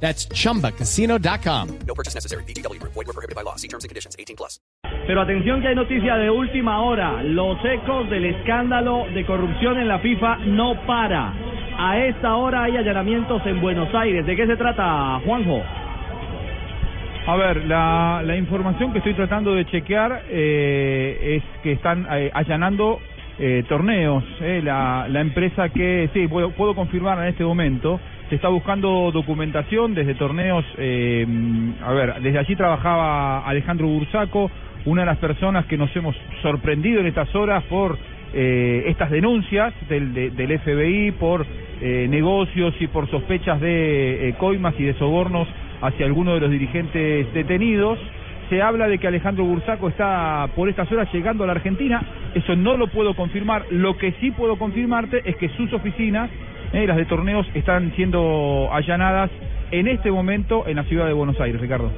That's chumbacasino.com. No purchase necessary. BGW. Void were prohibited by law. See terms and conditions. 18 plus. Pero atención que hay noticia de última hora. Los ecos del escándalo de corrupción en la FIFA no para. A esta hora hay allanamientos en Buenos Aires. ¿De qué se trata, Juanjo? A ver, la, la información que estoy tratando de chequear eh, es que están eh, allanando eh, torneos. eh, la, la empresa que, sí, puedo, puedo confirmar en este momento, se está buscando documentación desde torneos, eh, a ver, desde allí trabajaba Alejandro Bursaco, una de las personas que nos hemos sorprendido en estas horas por eh, estas denuncias del, de- del FBI por eh, negocios y por sospechas de eh, coimas y de sobornos hacia algunos de los dirigentes detenidos. Se habla de que Alejandro Bursaco está por estas horas llegando a la Argentina. Eso no lo puedo confirmar. Lo que sí puedo confirmarte es que sus oficinas, eh, las de torneos, están siendo allanadas en este momento en la ciudad de Buenos Aires, Ricardo.